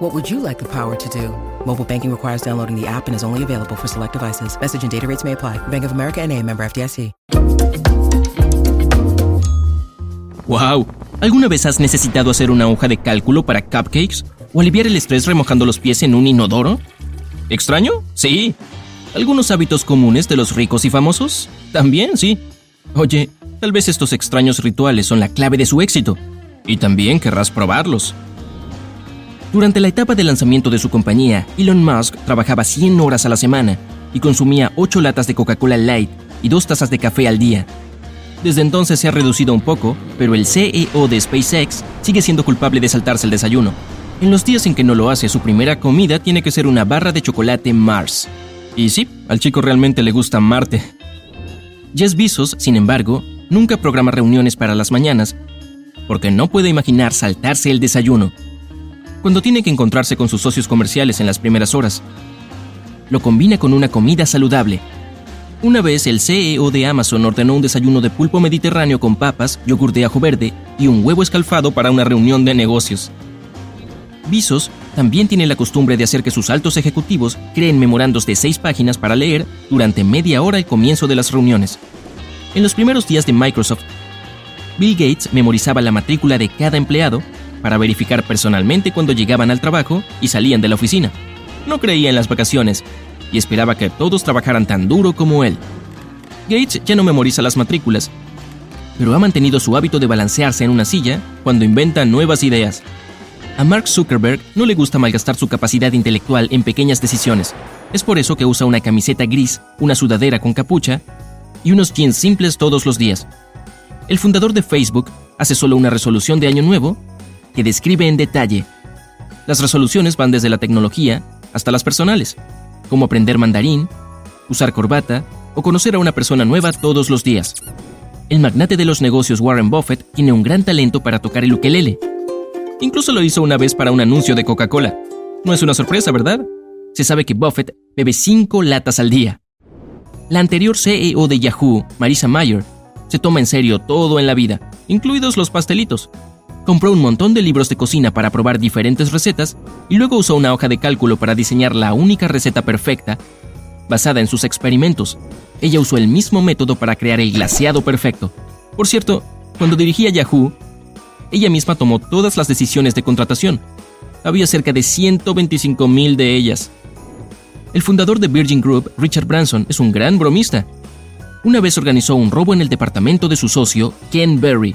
What would you like the power to do? Mobile banking requires downloading the app and is only available for select devices. Message and data rates may apply. Bank of America NA, member FDIC. ¡Wow! ¿Alguna vez has necesitado hacer una hoja de cálculo para cupcakes o aliviar el estrés remojando los pies en un inodoro? ¿Extraño? Sí. ¿Algunos hábitos comunes de los ricos y famosos? También, sí. Oye, tal vez estos extraños rituales son la clave de su éxito. Y también querrás probarlos. Durante la etapa de lanzamiento de su compañía, Elon Musk trabajaba 100 horas a la semana y consumía 8 latas de Coca-Cola Light y 2 tazas de café al día. Desde entonces se ha reducido un poco, pero el CEO de SpaceX sigue siendo culpable de saltarse el desayuno. En los días en que no lo hace, su primera comida tiene que ser una barra de chocolate Mars. Y sí, al chico realmente le gusta Marte. Jess Bezos, sin embargo, nunca programa reuniones para las mañanas, porque no puede imaginar saltarse el desayuno. Cuando tiene que encontrarse con sus socios comerciales en las primeras horas, lo combina con una comida saludable, una vez el CEO de Amazon ordenó un desayuno de pulpo mediterráneo con papas, yogur de ajo verde y un huevo escalfado para una reunión de negocios. Visos también tiene la costumbre de hacer que sus altos ejecutivos creen memorandos de seis páginas para leer durante media hora al comienzo de las reuniones. En los primeros días de Microsoft, Bill Gates memorizaba la matrícula de cada empleado para verificar personalmente cuando llegaban al trabajo y salían de la oficina. No creía en las vacaciones y esperaba que todos trabajaran tan duro como él. Gates ya no memoriza las matrículas, pero ha mantenido su hábito de balancearse en una silla cuando inventa nuevas ideas. A Mark Zuckerberg no le gusta malgastar su capacidad intelectual en pequeñas decisiones. Es por eso que usa una camiseta gris, una sudadera con capucha y unos jeans simples todos los días. El fundador de Facebook hace solo una resolución de año nuevo que describe en detalle. Las resoluciones van desde la tecnología hasta las personales como aprender mandarín, usar corbata o conocer a una persona nueva todos los días. El magnate de los negocios Warren Buffett tiene un gran talento para tocar el ukelele. Incluso lo hizo una vez para un anuncio de Coca-Cola. No es una sorpresa, ¿verdad? Se sabe que Buffett bebe 5 latas al día. La anterior CEO de Yahoo, Marisa Mayer, se toma en serio todo en la vida, incluidos los pastelitos, compró un montón de libros de cocina para probar diferentes recetas y luego usó una hoja de cálculo para diseñar la única receta perfecta basada en sus experimentos. Ella usó el mismo método para crear el glaseado perfecto. Por cierto, cuando dirigía Yahoo, ella misma tomó todas las decisiones de contratación. Había cerca de 125 mil de ellas. El fundador de Virgin Group, Richard Branson, es un gran bromista. Una vez organizó un robo en el departamento de su socio, Ken Berry,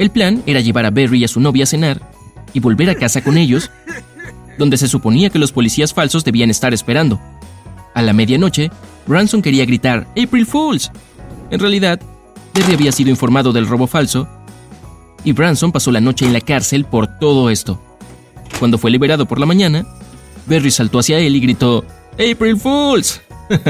El plan era llevar a Berry y a su novia a cenar y volver a casa con ellos, donde se suponía que los policías falsos debían estar esperando. A la medianoche, Branson quería gritar April Fools. En realidad, Berry había sido informado del robo falso y Branson pasó la noche en la cárcel por todo esto. Cuando fue liberado por la mañana, Berry saltó hacia él y gritó April Fools.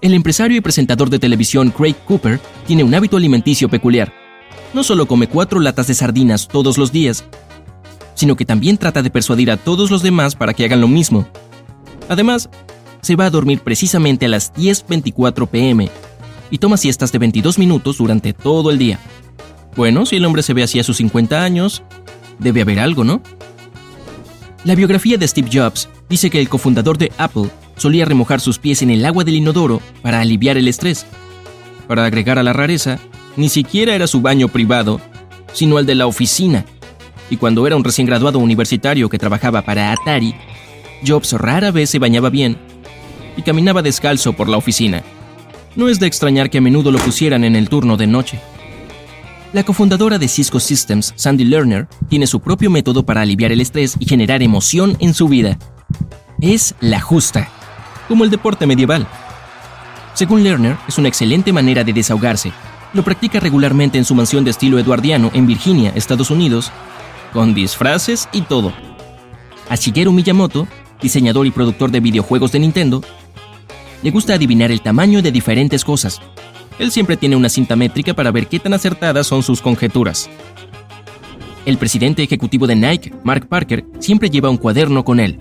El empresario y presentador de televisión Craig Cooper tiene un hábito alimenticio peculiar no solo come cuatro latas de sardinas todos los días, sino que también trata de persuadir a todos los demás para que hagan lo mismo. Además, se va a dormir precisamente a las 10.24 pm y toma siestas de 22 minutos durante todo el día. Bueno, si el hombre se ve así a sus 50 años, debe haber algo, ¿no? La biografía de Steve Jobs dice que el cofundador de Apple solía remojar sus pies en el agua del inodoro para aliviar el estrés. Para agregar a la rareza, ni siquiera era su baño privado, sino el de la oficina. Y cuando era un recién graduado universitario que trabajaba para Atari, Jobs rara vez se bañaba bien y caminaba descalzo por la oficina. No es de extrañar que a menudo lo pusieran en el turno de noche. La cofundadora de Cisco Systems, Sandy Lerner, tiene su propio método para aliviar el estrés y generar emoción en su vida. Es la justa, como el deporte medieval. Según Lerner, es una excelente manera de desahogarse. Lo practica regularmente en su mansión de estilo eduardiano en Virginia, Estados Unidos, con disfraces y todo. A Shigeru Miyamoto, diseñador y productor de videojuegos de Nintendo, le gusta adivinar el tamaño de diferentes cosas. Él siempre tiene una cinta métrica para ver qué tan acertadas son sus conjeturas. El presidente ejecutivo de Nike, Mark Parker, siempre lleva un cuaderno con él.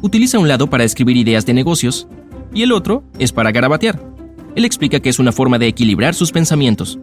Utiliza un lado para escribir ideas de negocios y el otro es para garabatear. Él explica que es una forma de equilibrar sus pensamientos.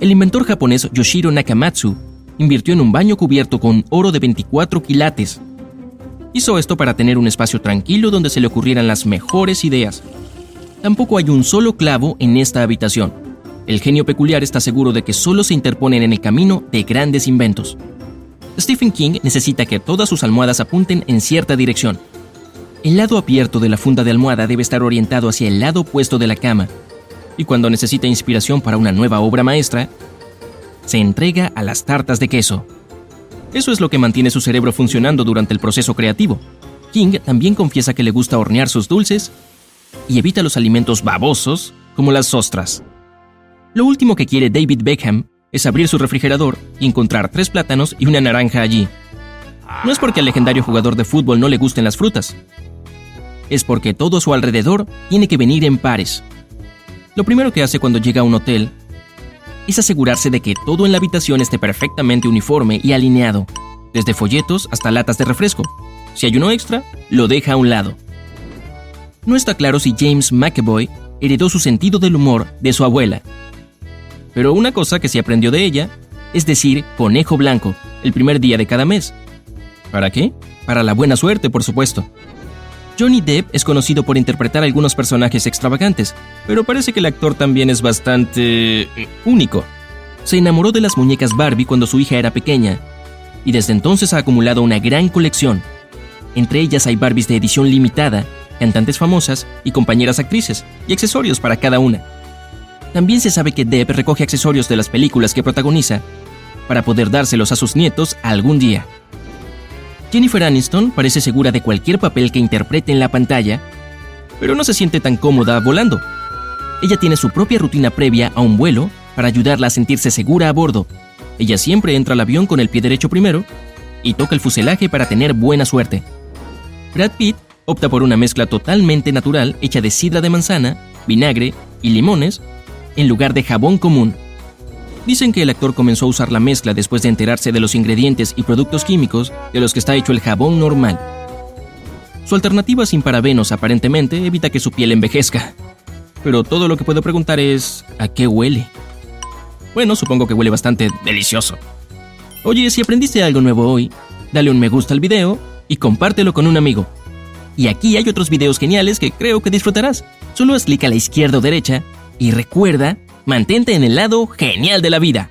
El inventor japonés Yoshiro Nakamatsu invirtió en un baño cubierto con oro de 24 quilates. Hizo esto para tener un espacio tranquilo donde se le ocurrieran las mejores ideas. Tampoco hay un solo clavo en esta habitación. El genio peculiar está seguro de que solo se interponen en el camino de grandes inventos. Stephen King necesita que todas sus almohadas apunten en cierta dirección. El lado abierto de la funda de almohada debe estar orientado hacia el lado opuesto de la cama. Y cuando necesita inspiración para una nueva obra maestra, se entrega a las tartas de queso. Eso es lo que mantiene su cerebro funcionando durante el proceso creativo. King también confiesa que le gusta hornear sus dulces y evita los alimentos babosos como las ostras. Lo último que quiere David Beckham es abrir su refrigerador y encontrar tres plátanos y una naranja allí. No es porque al legendario jugador de fútbol no le gusten las frutas, es porque todo su alrededor tiene que venir en pares. Lo primero que hace cuando llega a un hotel es asegurarse de que todo en la habitación esté perfectamente uniforme y alineado, desde folletos hasta latas de refresco. Si hay uno extra, lo deja a un lado. No está claro si James McAvoy heredó su sentido del humor de su abuela. Pero una cosa que se aprendió de ella es decir conejo blanco el primer día de cada mes. ¿Para qué? Para la buena suerte, por supuesto. Johnny Depp es conocido por interpretar algunos personajes extravagantes, pero parece que el actor también es bastante eh, único. Se enamoró de las muñecas Barbie cuando su hija era pequeña, y desde entonces ha acumulado una gran colección. Entre ellas hay Barbies de edición limitada, cantantes famosas y compañeras actrices, y accesorios para cada una. También se sabe que Depp recoge accesorios de las películas que protagoniza para poder dárselos a sus nietos algún día. Jennifer Aniston parece segura de cualquier papel que interprete en la pantalla, pero no se siente tan cómoda volando. Ella tiene su propia rutina previa a un vuelo para ayudarla a sentirse segura a bordo. Ella siempre entra al avión con el pie derecho primero y toca el fuselaje para tener buena suerte. Brad Pitt opta por una mezcla totalmente natural hecha de sidra de manzana, vinagre y limones en lugar de jabón común. Dicen que el actor comenzó a usar la mezcla después de enterarse de los ingredientes y productos químicos de los que está hecho el jabón normal. Su alternativa sin parabenos aparentemente evita que su piel envejezca. Pero todo lo que puedo preguntar es ¿a qué huele? Bueno, supongo que huele bastante delicioso. Oye, si aprendiste algo nuevo hoy, dale un me gusta al video y compártelo con un amigo. Y aquí hay otros videos geniales que creo que disfrutarás. Solo haz clic a la izquierda o derecha y recuerda Mantente en el lado genial de la vida.